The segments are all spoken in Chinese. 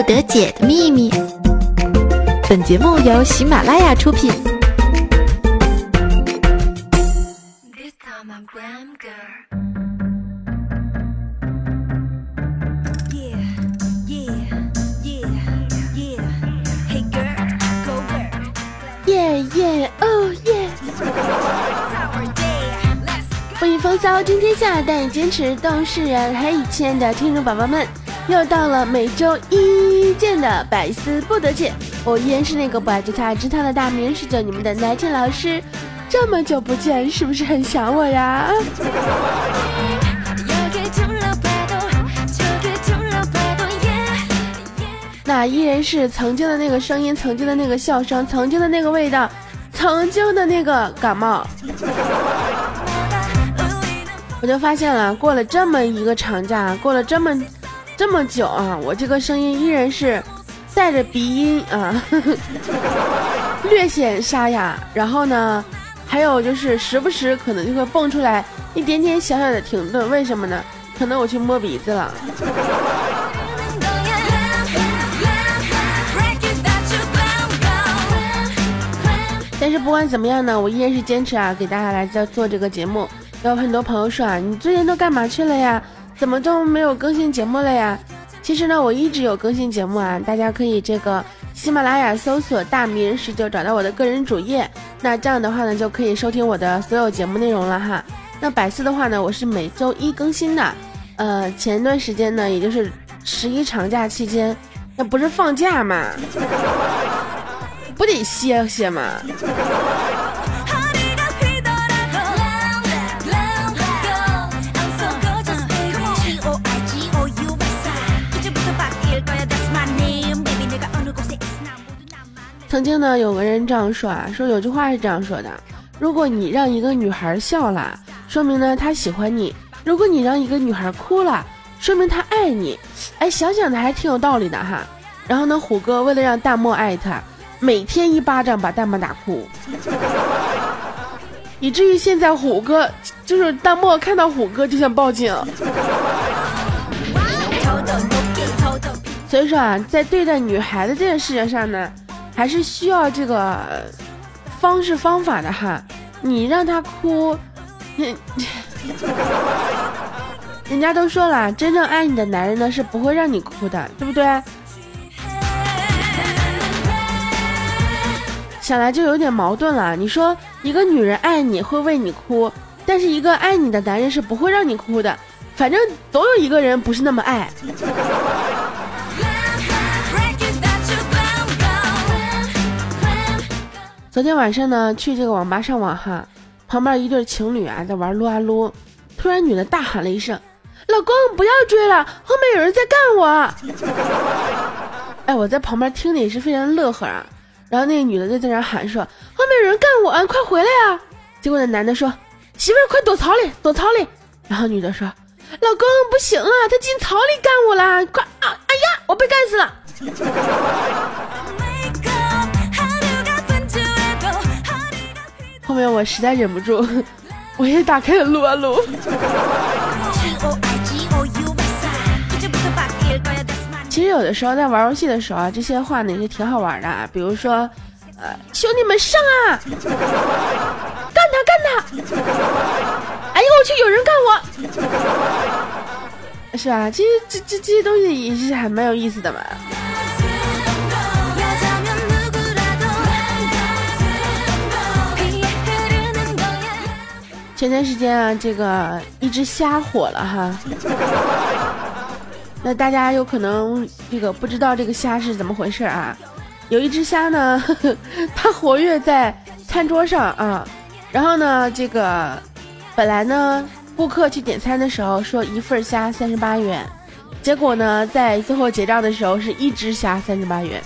不得解的秘密。本节目由喜马拉雅出品。耶耶哦耶！欢迎风骚惊天下，带你坚持动世人。嘿，亲爱的听众宝宝们，又到了每周一见的百思不得解。我依然是那个不爱吃菜吃汤的大名十九，你们的奶青老师。这么久不见，是不是很想我呀？那依然是曾经的那个声音，曾经的那个笑声，曾经的那个味道，曾经的那个感冒。我就发现了，过了这么一个长假，过了这么这么久啊，我这个声音依然是带着鼻音啊，略显沙哑。然后呢，还有就是时不时可能就会蹦出来一点点小小的停顿，为什么呢？可能我去摸鼻子了。但是不管怎么样呢，我依然是坚持啊，给大家来做做这个节目。有很多朋友说啊，你最近都干嘛去了呀？怎么都没有更新节目了呀？其实呢，我一直有更新节目啊，大家可以这个喜马拉雅搜索“大迷人十九”，找到我的个人主页。那这样的话呢，就可以收听我的所有节目内容了哈。那百思的话呢，我是每周一更新的。呃，前段时间呢，也就是十一长假期间，那不是放假嘛？不得歇歇嘛？曾经呢，有个人这样说啊，说有句话是这样说的：如果你让一个女孩笑了，说明呢她喜欢你；如果你让一个女孩哭了，说明她爱你。哎，想想的还挺有道理的哈。然后呢，虎哥为了让大漠爱他，每天一巴掌把大漠打哭，以至于现在虎哥就是大漠看到虎哥就想报警。所以说啊，在对待女孩子这件事情上呢。还是需要这个方式方法的哈，你让他哭，人家都说了，真正爱你的男人呢是不会让你哭的，对不对？想来就有点矛盾了。你说一个女人爱你会为你哭，但是一个爱你的男人是不会让你哭的，反正总有一个人不是那么爱。昨天晚上呢，去这个网吧上网哈，旁边一对情侣啊在玩撸啊撸，突然女的大喊了一声：“老公不要追了，后面有人在干我。” 哎，我在旁边听的也是非常乐呵啊。然后那个女的就在那喊说：“后面有人干我，快回来啊！”结果那男的说：“媳妇儿快躲草里，躲草里。”然后女的说：“老公不行了，他进草里干我了，快啊！哎呀，我被干死了。” 后面我实在忍不住，我也打开了撸啊撸。其实有的时候在玩游戏的时候啊，这些话呢也是挺好玩的啊。比如说，呃，兄弟们上啊，干他干他！哎呦我去，有人干我，是吧？其实这这这些东西也是还蛮有意思的嘛。前段时间啊，这个一只虾火了哈，那大家有可能这个不知道这个虾是怎么回事啊？有一只虾呢，它活跃在餐桌上啊，然后呢，这个本来呢，顾客去点餐的时候说一份虾三十八元，结果呢，在最后结账的时候是一只虾三十八元。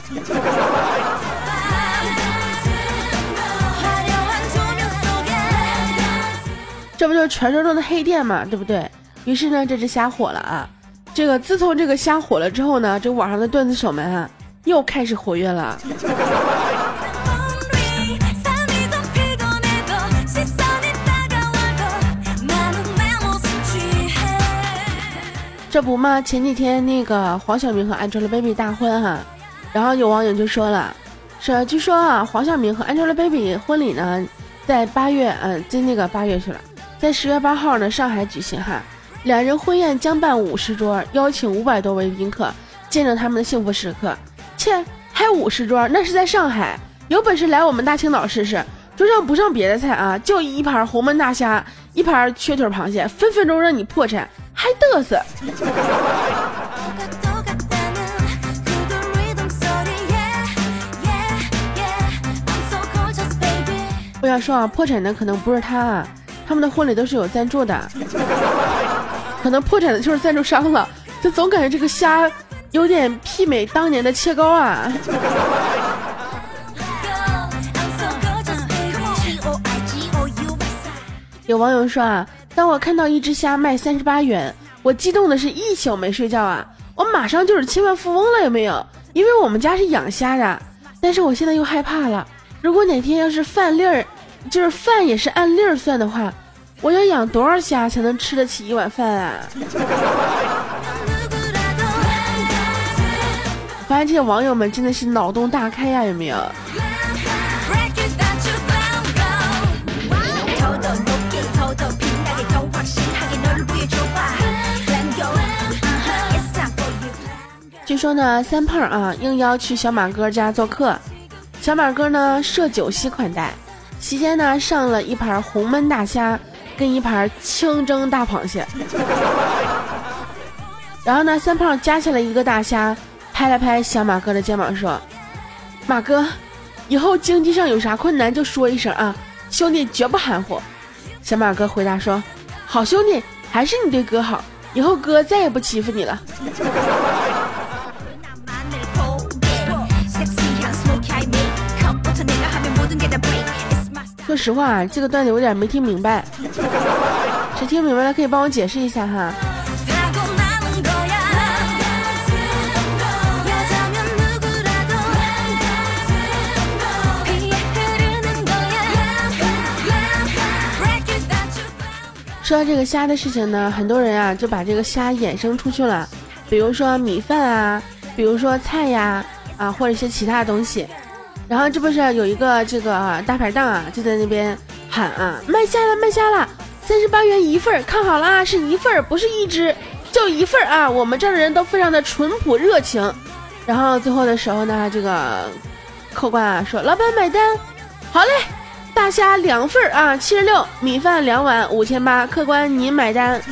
这不就是传说中的黑店嘛，对不对？于是呢，这只虾火了啊。这个自从这个虾火了之后呢，这网上的段子手们啊，又开始活跃了。这不嘛，前几天那个黄晓明和 Angelababy 大婚哈，然后有网友就说了，说据说啊，黄晓明和 Angelababy 婚礼呢，在八月，嗯，在那个八月去了，在十月八号呢上海举行哈，两人婚宴将办五十桌，邀请五百多位宾客，见证他们的幸福时刻。切，还五十桌，那是在上海，有本事来我们大青岛试试。桌上不上别的菜啊，就一盘红焖大虾，一盘缺腿螃蟹，分分钟让你破产，还嘚瑟。我想说啊，破产的可能不是他啊，他们的婚礼都是有赞助的，可能破产的就是赞助商了。就总感觉这个虾有点媲美当年的切糕啊。有网友说啊，当我看到一只虾卖三十八元，我激动的是一宿没睡觉啊！我马上就是千万富翁了，有没有？因为我们家是养虾的，但是我现在又害怕了。如果哪天要是饭粒儿，就是饭也是按粒儿算的话，我要养多少虾才能吃得起一碗饭啊？发现这些网友们真的是脑洞大开呀，有没有？据说呢，三胖啊应邀去小马哥家做客，小马哥呢设酒席款待，席间呢上了一盘红焖大虾跟一盘清蒸大螃蟹，然后呢三胖夹起来一个大虾，拍了拍小马哥的肩膀说：“马哥，以后经济上有啥困难就说一声啊，兄弟绝不含糊。”小马哥回答说：“好兄弟，还是你对哥好，以后哥再也不欺负你了。”说实话，这个段子有点没听明白，谁听明白了可以帮我解释一下哈。说到这个虾的事情呢，很多人啊就把这个虾衍生出去了，比如说米饭啊，比如说菜呀，啊或者一些其他的东西。然后这不是有一个这个大排档啊，就在那边喊啊，卖虾了，卖虾了，三十八元一份儿，看好了啊，是一份儿，不是一只，就一份儿啊。我们这儿的人都非常的淳朴热情。然后最后的时候呢，这个客官啊说，老板买单，好嘞，大虾两份儿啊，七十六，米饭两碗五千八，客官您买单。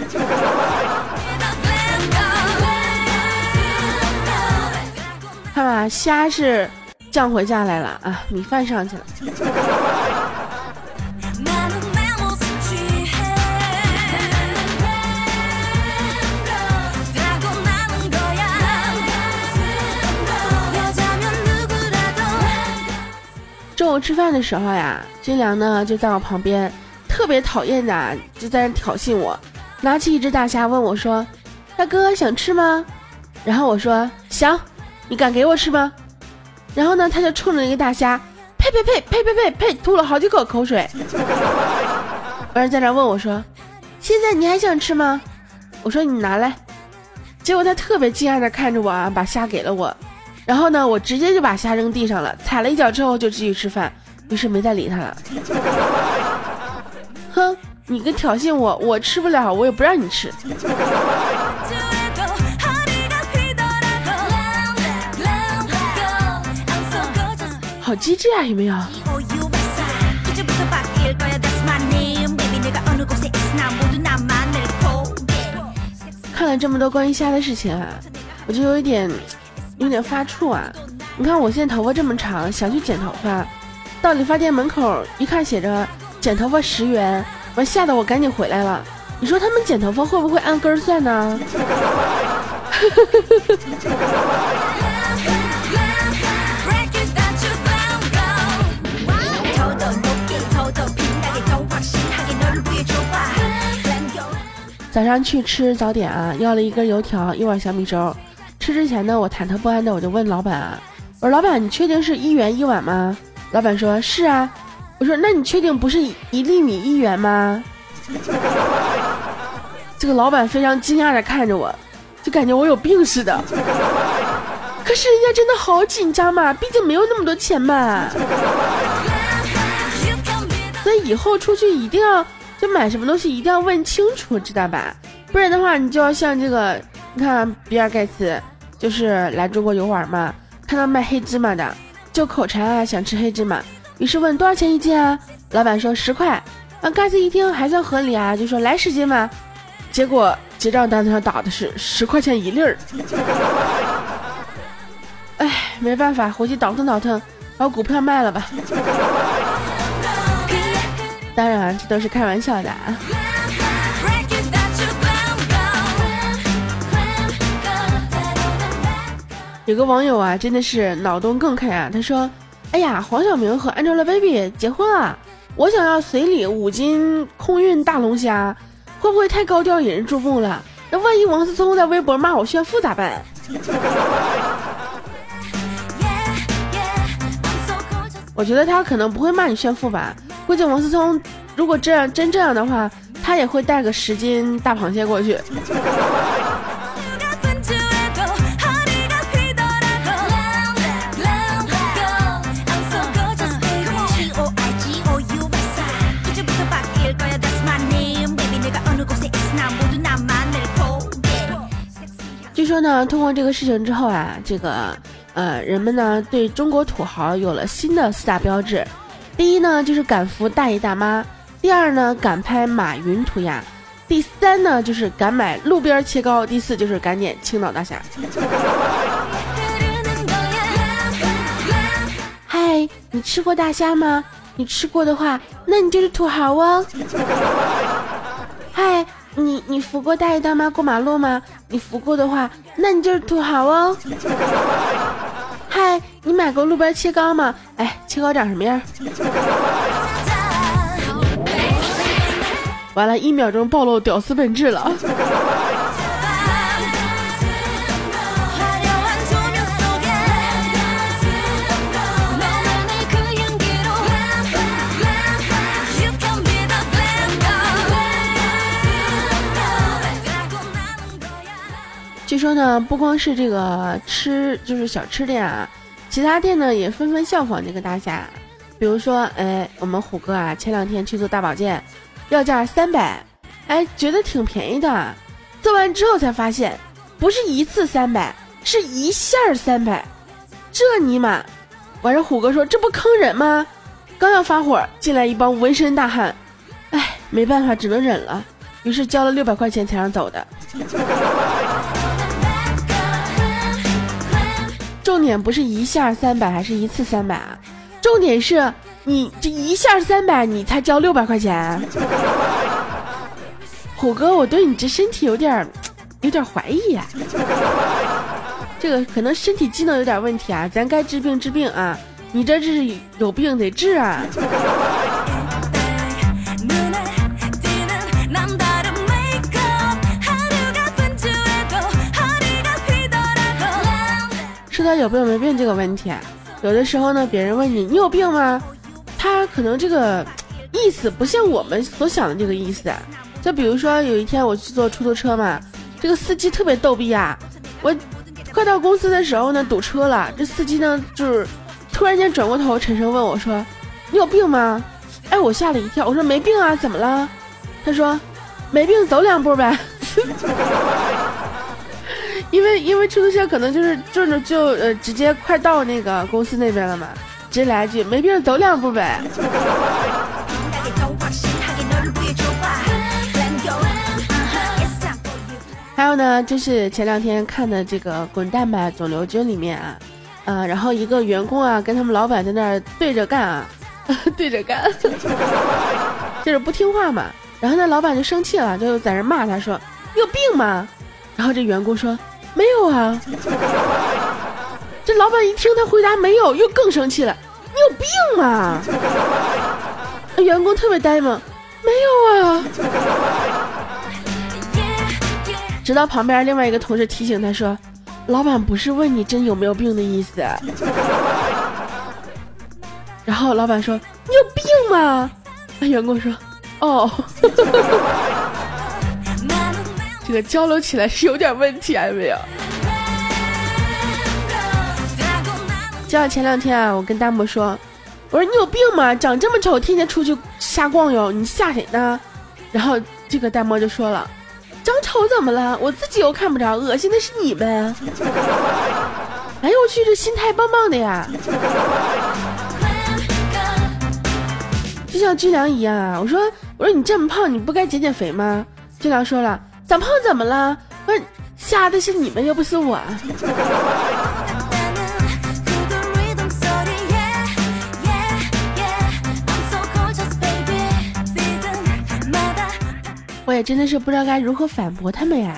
看吧，虾是。降回价来了啊！米饭上去了。中午吃饭的时候呀，军良呢就在我旁边，特别讨厌的就在那挑衅我，拿起一只大虾问我说：“大哥想吃吗？”然后我说：“想。”你敢给我吃吗？然后呢，他就冲着那个大虾，呸呸呸呸呸呸呸，吐了好几口口水。完事在那问我说：“现在你还想吃吗？”我说：“你拿来。”结果他特别惊讶的看着我啊，把虾给了我。然后呢，我直接就把虾扔地上了，踩了一脚之后就继续吃饭，于是没再理他了。哼，你个挑衅我，我吃不了，我也不让你吃。好机智啊，有没有？看了这么多关于虾的事情啊，我就有一点，有点发怵啊。你看我现在头发这么长，想去剪头发，到理发店门口一看写着剪头发十元，完吓得我赶紧回来了。你说他们剪头发会不会按根算呢？早上去吃早点啊，要了一根油条，一碗小米粥。吃之前呢，我忐忑不安的，我就问老板啊，我说老板，你确定是一元一碗吗？老板说是啊。我说那你确定不是一粒米一元吗？这个老板非常惊讶的看着我，就感觉我有病似的。可是人家真的好紧张嘛，毕竟没有那么多钱嘛。那以后出去一定要就买什么东西一定要问清楚，知道吧？不然的话，你就要像这个，你看比尔盖茨就是来中国游玩嘛，看到卖黑芝麻的，就口馋啊，想吃黑芝麻，于是问多少钱一斤啊？老板说十块。啊，盖茨一听还算合理啊，就说来十斤嘛。结果结账单子上打的是十块钱一粒儿。哎，没办法，回去倒腾倒腾，把股票卖了吧。当然，这都是开玩笑的啊。有个网友啊，真的是脑洞更开啊。他说：“哎呀，黄晓明和 Angelababy 结婚了，我想要随礼五斤空运大龙虾，会不会太高调引人注目了？那万一王思聪在微博骂我炫富咋办？” 我觉得他可能不会骂你炫富吧，估计王思聪如果这样真这样的话，他也会带个十斤大螃蟹过去。据说呢，通过这个事情之后啊，这个。呃，人们呢对中国土豪有了新的四大标志，第一呢就是敢扶大爷大妈，第二呢敢拍马云涂鸦，第三呢就是敢买路边切糕，第四就是敢点青岛大虾。嗨，你吃过大虾吗？你吃过的话，那你就是土豪哦。嗨，你你扶过大爷大妈过马路吗？你扶过的话，那你就是土豪哦。嗨，你买过路边切糕吗？哎，切糕长什么样？完了，一秒钟暴露屌丝本质了。说呢，不光是这个吃，就是小吃店啊，其他店呢也纷纷效仿这个大虾。比如说，哎，我们虎哥啊，前两天去做大保健，要价三百，哎，觉得挺便宜的。做完之后才发现，不是一次三百，是一下三百，这尼玛！完事虎哥说这不坑人吗？刚要发火，进来一帮纹身大汉，哎，没办法，只能忍了，于是交了六百块钱才让走的。重点不是一下三百还是一次三百啊？重点是你这一下三百，你才交六百块钱。虎哥，我对你这身体有点有点怀疑啊。这个可能身体机能有点问题啊，咱该治病治病啊。你这是有病得治啊。说到有病没病这个问题，有的时候呢，别人问你你有病吗？他可能这个意思不像我们所想的这个意思。就比如说有一天我去坐出租车嘛，这个司机特别逗逼啊！我快到公司的时候呢，堵车了，这司机呢就是突然间转过头，沉声问我说：“你有病吗？”哎，我吓了一跳，我说没病啊，怎么了？他说：“没病走两步呗。”因为因为出租车可能就是就着就呃直接快到那个公司那边了嘛，直接来一句没病走两步呗。还有呢，就是前两天看的这个《滚蛋吧肿瘤君》里面啊，呃，然后一个员工啊跟他们老板在那儿对着干啊，对着干，就是不听话嘛。然后那老板就生气了，就在那骂他说：“你有病吗？”然后这员工说。没有啊！这老板一听他回答没有，又更生气了。你有病啊！员工特别呆萌，没有啊。直到旁边另外一个同事提醒他说：“老板不是问你真有没有病的意思。”然后老板说：“你有病吗？”那员工说：“哦。”这个交流起来是有点问题啊，有没有？就像前两天啊，我跟大漠说，我说你有病吗？长这么丑，天天出去瞎逛悠，你吓谁呢？然后这个大漠就说了，长丑怎么了？我自己又看不着，恶心的是你们。哎呦我去，这心态棒棒的呀！就像军良一样啊，我说我说你这么胖，你不该减减肥吗？军良说了，长胖怎么了？不是瞎的是你们，又不是我。我也真的是不知道该如何反驳他们呀。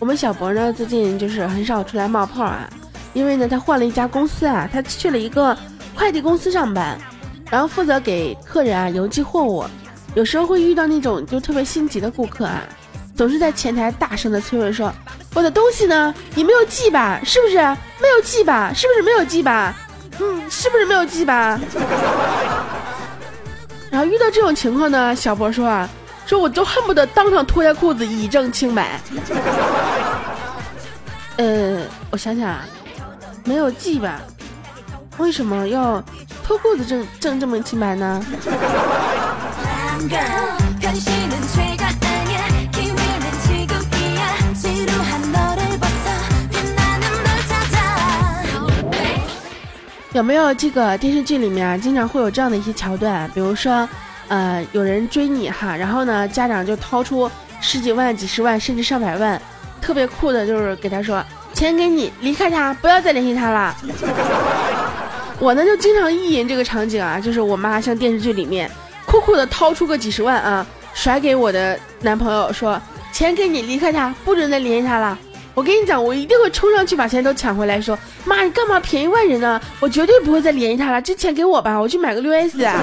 我们小博呢，最近就是很少出来冒泡啊，因为呢，他换了一家公司啊，他去了一个快递公司上班，然后负责给客人啊邮寄货物，有时候会遇到那种就特别心急的顾客啊，总是在前台大声的催问说：“我的东西呢？你没有寄吧？是不是没有寄吧？是不是没有寄吧？嗯，是不是没有寄吧？”然后遇到这种情况呢，小博说啊。说我都恨不得当场脱下裤子以证清白。呃，我想想啊，没有记吧？为什么要脱裤子证证这么清白呢？有没有这个电视剧里面经常会有这样的一些桥段？比如说。呃，有人追你哈，然后呢，家长就掏出十几万、几十万，甚至上百万，特别酷的，就是给他说，钱给你，离开他，不要再联系他了。我呢，就经常意淫这个场景啊，就是我妈像电视剧里面，酷酷的掏出个几十万啊，甩给我的男朋友，说，钱给你，离开他，不准再联系他了。我跟你讲，我一定会冲上去把钱都抢回来，说，妈，你干嘛便宜外人呢？我绝对不会再联系他了，这钱给我吧，我去买个六 S 啊。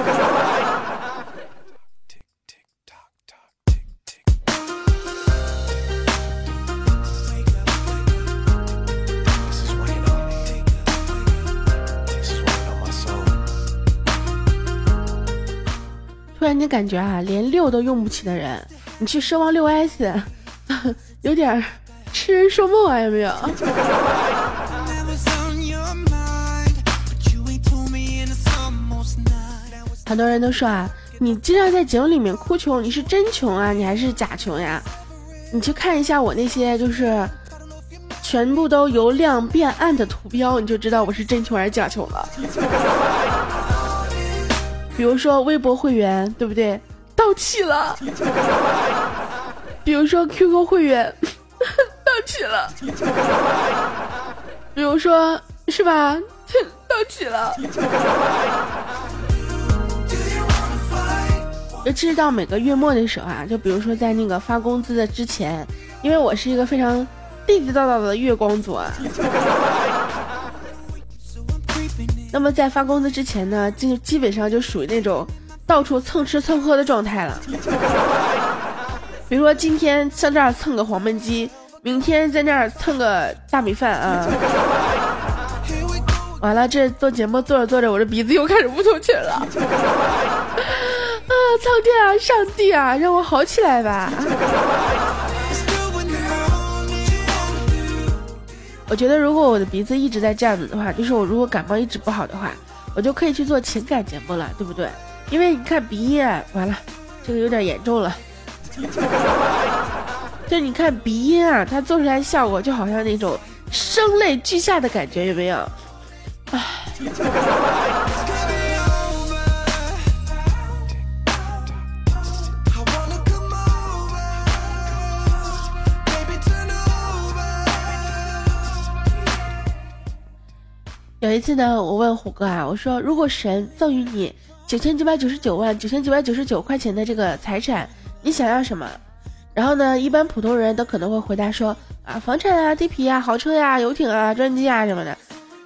然间感觉啊，连六都用不起的人，你去奢望六 S，有点痴人说梦啊，有没有？很多人都说啊，你经常在节目里面哭穷，你是真穷啊，你还是假穷呀？你去看一下我那些就是全部都由亮变暗的图标，你就知道我是真穷还是假穷了。比如说微博会员，对不对？到期了。比如说 QQ 会员 到期了。比如说是吧？到期了。尤其是到每个月末的时候啊，就比如说在那个发工资的之前，因为我是一个非常地地道道的月光族啊。那么在发工资之前呢，就基本上就属于那种到处蹭吃蹭喝的状态了。比如说今天上这儿蹭个黄焖鸡，明天在那儿蹭个大米饭啊。完了，这做节目做着做着，我这鼻子又开始不通气了。啊，苍天啊，上帝啊，让我好起来吧。我觉得如果我的鼻子一直在这样子的话，就是我如果感冒一直不好的话，我就可以去做情感节目了，对不对？因为你看鼻音，完了，这个有点严重了。就你看鼻音啊，它做出来效果就好像那种声泪俱下的感觉，有没有？唉。一次呢，我问虎哥啊，我说如果神赠予你九千九百九十九万九千九百九十九块钱的这个财产，你想要什么？然后呢，一般普通人都可能会回答说啊，房产啊，地皮啊，豪车呀，游艇啊，专机啊什么的。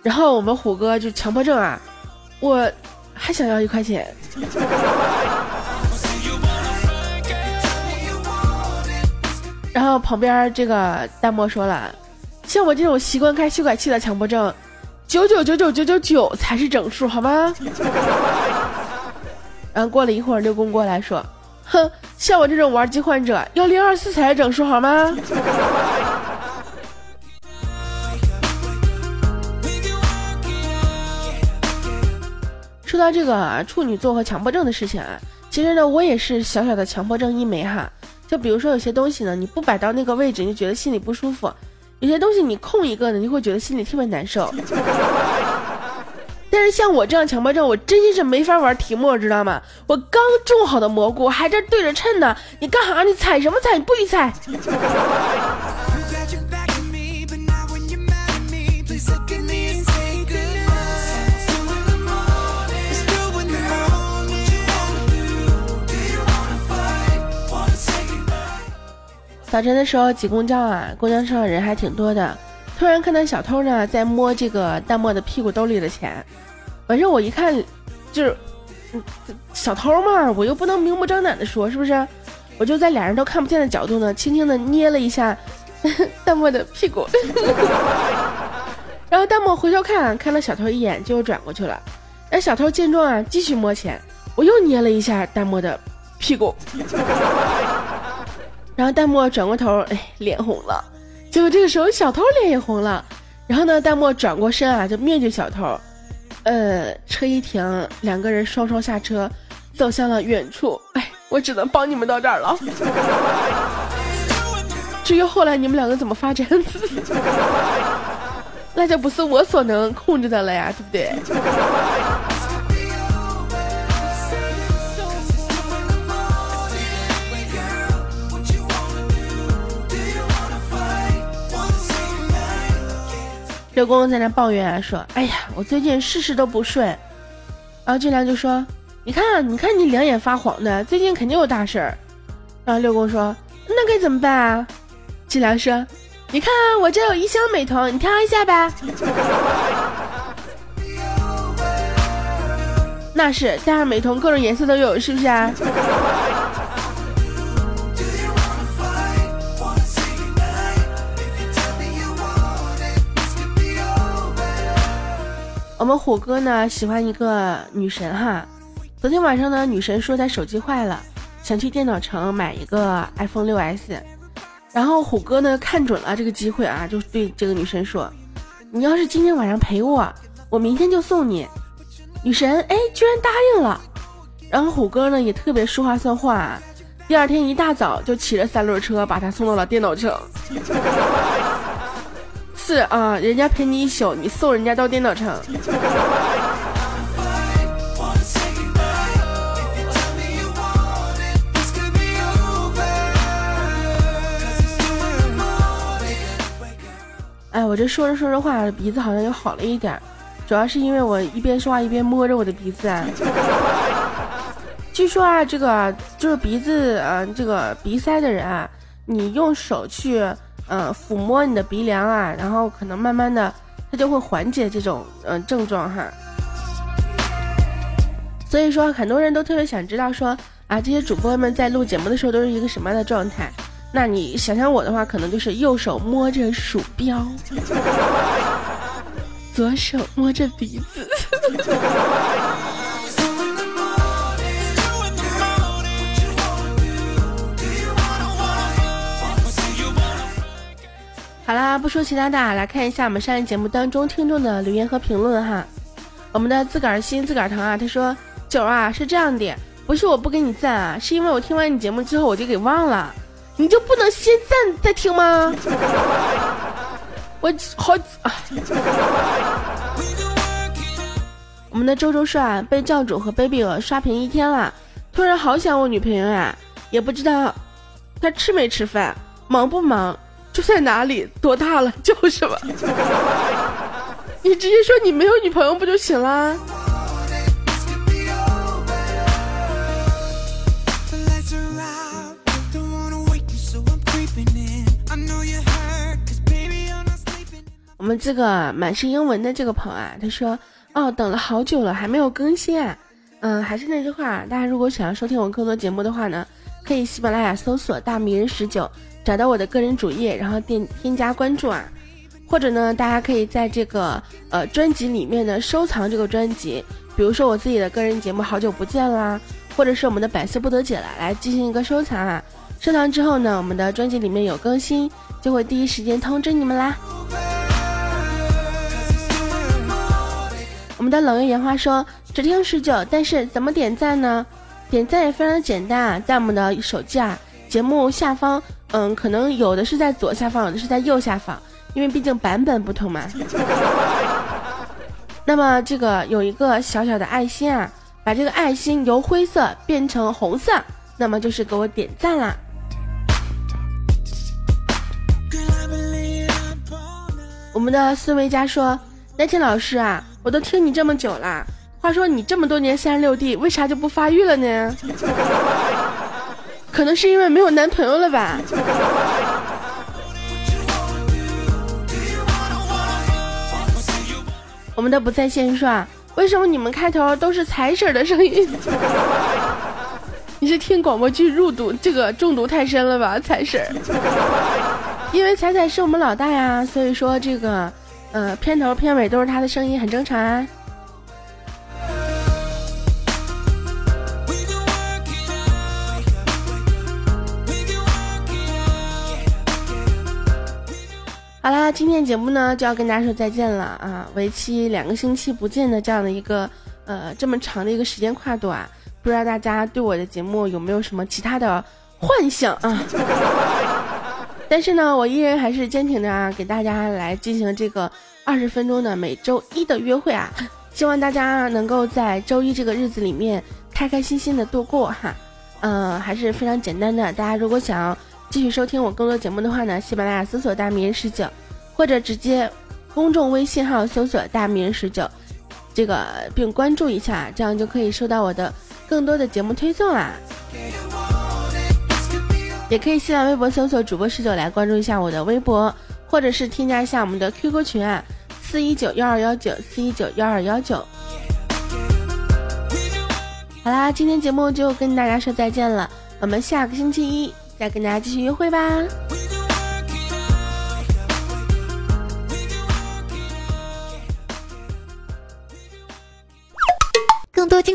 然后我们虎哥就强迫症啊，我还想要一块钱。然后旁边这个弹幕说了，像我这种习惯开修改器的强迫症。九九九九九九九才是整数，好吗？然后过了一会儿，六公过来说：“哼，像我这种玩机患者，幺零二四才是整数，好吗？”说到这个啊处女座和强迫症的事情啊，其实呢，我也是小小的强迫症一枚哈。就比如说有些东西呢，你不摆到那个位置，你就觉得心里不舒服；有些东西你空一个呢，你会觉得心里特别难受。但是像我这样强迫症，我真心是没法玩题目，知道吗？我刚种好的蘑菇还在对着称呢，你干啥？你踩什么踩？你不许踩！早晨的时候挤公交啊，公交车上人还挺多的。突然看到小偷呢在摸这个淡漠的屁股兜里的钱，反正我一看，就是，小偷嘛，我又不能明目张胆的说，是不是？我就在俩人都看不见的角度呢，轻轻的捏了一下 淡漠的屁股，然后淡漠回头看看了小偷一眼，就转过去了。那小偷见状啊，继续摸钱，我又捏了一下淡漠的屁股。然后弹幕转过头，哎，脸红了。结果这个时候小偷脸也红了。然后呢，弹幕转过身啊，就面对小偷。呃，车一停，两个人双双下车，走向了远处。哎，我只能帮你们到这儿了。至于后来你们两个怎么发展，那就不是我所能控制的了呀，对不对？六公在那抱怨啊，说：“哎呀，我最近事事都不顺。”然后俊良就说：“你看，你看你两眼发黄的，最近肯定有大事儿。”然后六公说：“那该怎么办啊？”俊良说：“你看我这有一箱美瞳，你挑一下呗。” 那是，但是美瞳各种颜色都有，是不是啊？我们虎哥呢喜欢一个女神哈，昨天晚上呢女神说她手机坏了，想去电脑城买一个 iPhone 六 S，然后虎哥呢看准了这个机会啊，就对这个女神说：“你要是今天晚上陪我，我明天就送你。”女神哎居然答应了，然后虎哥呢也特别说话算话，第二天一大早就骑着三轮车把她送到了电脑城。是啊，人家陪你一宿，你送人家到电脑城。哎，我这说着说着话，鼻子好像又好了一点，主要是因为我一边说话一边摸着我的鼻子啊。据说啊，这个就是鼻子啊，这个鼻塞的人啊，你用手去。嗯，抚摸你的鼻梁啊，然后可能慢慢的，它就会缓解这种嗯症状哈。所以说，很多人都特别想知道说啊，这些主播们在录节目的时候都是一个什么样的状态？那你想想我的话，可能就是右手摸着鼠标，左手摸着鼻子。好啦，不说其他的，来看一下我们上一节目当中听众的留言和评论哈。我们的自个儿心自个儿疼啊，他说：“九啊，是这样的，不是我不给你赞啊，是因为我听完你节目之后我就给忘了，你就不能先赞再听吗？” 我好啊。我们的周周帅被教主和 baby 鹅刷屏一天了，突然好想我女朋友呀，也不知道他吃没吃饭，忙不忙。住在哪里？多大了？叫什么？你直接说你没有女朋友不就行了？我们这个满是英文的这个朋友啊，他说：“哦，等了好久了，还没有更新啊。”嗯，还是那句话，大家如果想要收听我更多节目的话呢，可以喜马拉雅搜索“大迷人十九”。找到我的个人主页，然后点添加关注啊！或者呢，大家可以在这个呃专辑里面呢收藏这个专辑，比如说我自己的个人节目《好久不见》啦，或者是我们的《百思不得解》了，来进行一个收藏啊。收藏之后呢，我们的专辑里面有更新，就会第一时间通知你们啦。我们的冷月烟花说只听十九，但是怎么点赞呢？点赞也非常的简单啊，在我们的手机啊节目下方，嗯，可能有的是在左下方，有的是在右下方。因为毕竟版本不同嘛，那么这个有一个小小的爱心啊，把这个爱心由灰色变成红色，那么就是给我点赞啦。我们的思维家说：“那天老师啊，我都听你这么久了，话说你这么多年三十六 D，为啥就不发育了呢？可能是因为没有男朋友了吧。”我们的不在线说，为什么你们开头都是彩婶的声音？你是听广播剧入毒，这个中毒太深了吧，彩婶？因为彩彩是我们老大呀，所以说这个，呃，片头片尾都是他的声音，很正常啊。啦，今天节目呢就要跟大家说再见了啊！为期两个星期不见的这样的一个呃这么长的一个时间跨度啊，不知道大家对我的节目有没有什么其他的幻想啊？但是呢，我依然还是坚挺的啊，给大家来进行这个二十分钟的每周一的约会啊！希望大家能够在周一这个日子里面开开心心的度过哈。嗯，还是非常简单的，大家如果想要。继续收听我更多节目的话呢，喜马拉雅搜索“大名人十九”，或者直接公众微信号搜索“大名十九”，这个并关注一下，这样就可以收到我的更多的节目推送啦。也可以新浪微博搜索“主播十九”来关注一下我的微博，或者是添加一下我们的 QQ 群啊，四一九幺二幺九四一九幺二幺九。好啦，今天节目就跟大家说再见了，我们下个星期一。再跟大家继续约会吧。